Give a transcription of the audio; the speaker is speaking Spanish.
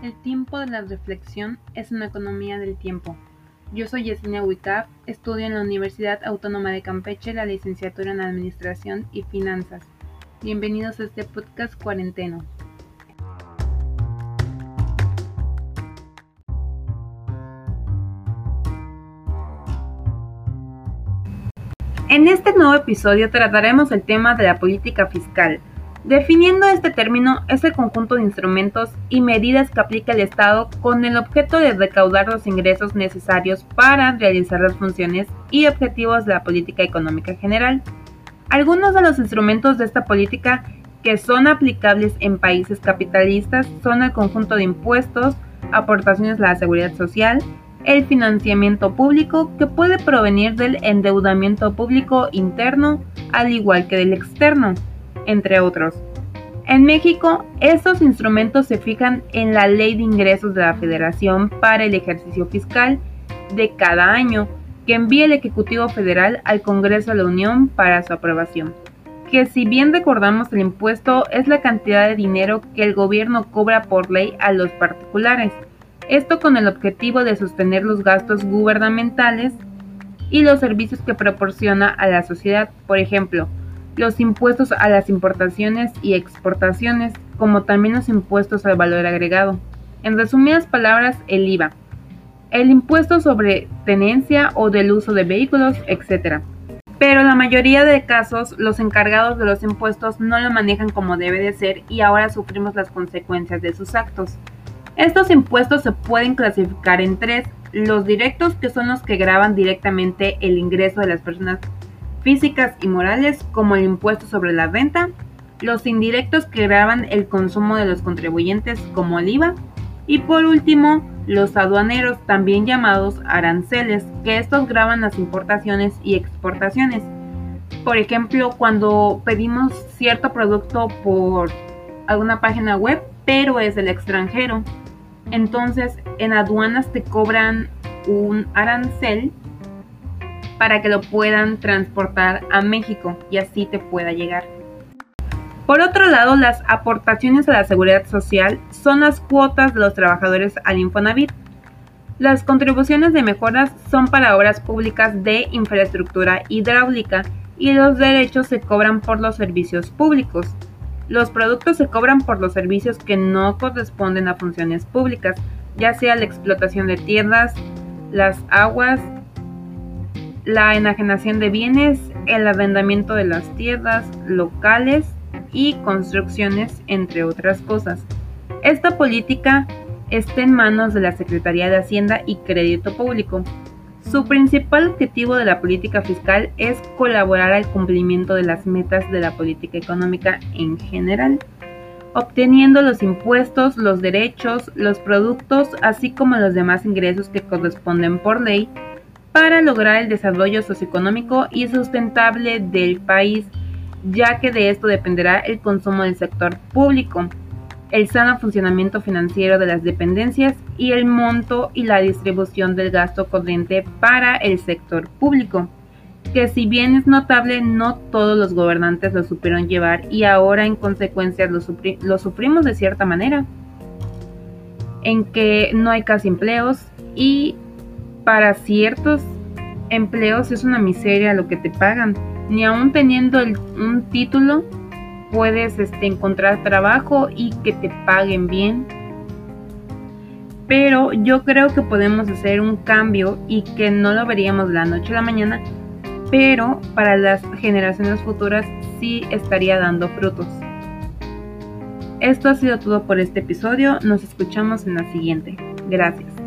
El tiempo de la reflexión es una economía del tiempo. Yo soy Yesenia Wicaf, estudio en la Universidad Autónoma de Campeche la licenciatura en Administración y Finanzas. Bienvenidos a este podcast cuarenteno. En este nuevo episodio trataremos el tema de la política fiscal, Definiendo este término es el conjunto de instrumentos y medidas que aplica el Estado con el objeto de recaudar los ingresos necesarios para realizar las funciones y objetivos de la política económica general. Algunos de los instrumentos de esta política que son aplicables en países capitalistas son el conjunto de impuestos, aportaciones a la seguridad social, el financiamiento público que puede provenir del endeudamiento público interno al igual que del externo entre otros. En México, estos instrumentos se fijan en la Ley de Ingresos de la Federación para el ejercicio fiscal de cada año, que envía el Ejecutivo Federal al Congreso de la Unión para su aprobación. Que si bien recordamos el impuesto es la cantidad de dinero que el gobierno cobra por ley a los particulares, esto con el objetivo de sostener los gastos gubernamentales y los servicios que proporciona a la sociedad, por ejemplo, los impuestos a las importaciones y exportaciones, como también los impuestos al valor agregado. En resumidas palabras, el IVA, el impuesto sobre tenencia o del uso de vehículos, etc. Pero la mayoría de casos los encargados de los impuestos no lo manejan como debe de ser y ahora sufrimos las consecuencias de sus actos. Estos impuestos se pueden clasificar en tres, los directos que son los que graban directamente el ingreso de las personas físicas y morales como el impuesto sobre la renta, los indirectos que graban el consumo de los contribuyentes como el IVA y por último los aduaneros también llamados aranceles que estos graban las importaciones y exportaciones. Por ejemplo, cuando pedimos cierto producto por alguna página web, pero es del extranjero, entonces en aduanas te cobran un arancel para que lo puedan transportar a México y así te pueda llegar. Por otro lado, las aportaciones a la seguridad social son las cuotas de los trabajadores al Infonavit. Las contribuciones de mejoras son para obras públicas de infraestructura hidráulica y los derechos se cobran por los servicios públicos. Los productos se cobran por los servicios que no corresponden a funciones públicas, ya sea la explotación de tierras, las aguas, la enajenación de bienes, el arrendamiento de las tierras locales y construcciones, entre otras cosas. Esta política está en manos de la Secretaría de Hacienda y Crédito Público. Su principal objetivo de la política fiscal es colaborar al cumplimiento de las metas de la política económica en general, obteniendo los impuestos, los derechos, los productos, así como los demás ingresos que corresponden por ley para lograr el desarrollo socioeconómico y sustentable del país, ya que de esto dependerá el consumo del sector público, el sano funcionamiento financiero de las dependencias y el monto y la distribución del gasto corriente para el sector público, que si bien es notable, no todos los gobernantes lo supieron llevar y ahora en consecuencia lo, lo sufrimos de cierta manera, en que no hay casi empleos y para ciertos empleos es una miseria lo que te pagan. Ni aún teniendo un título puedes este, encontrar trabajo y que te paguen bien. Pero yo creo que podemos hacer un cambio y que no lo veríamos la noche a la mañana, pero para las generaciones futuras sí estaría dando frutos. Esto ha sido todo por este episodio, nos escuchamos en la siguiente. Gracias.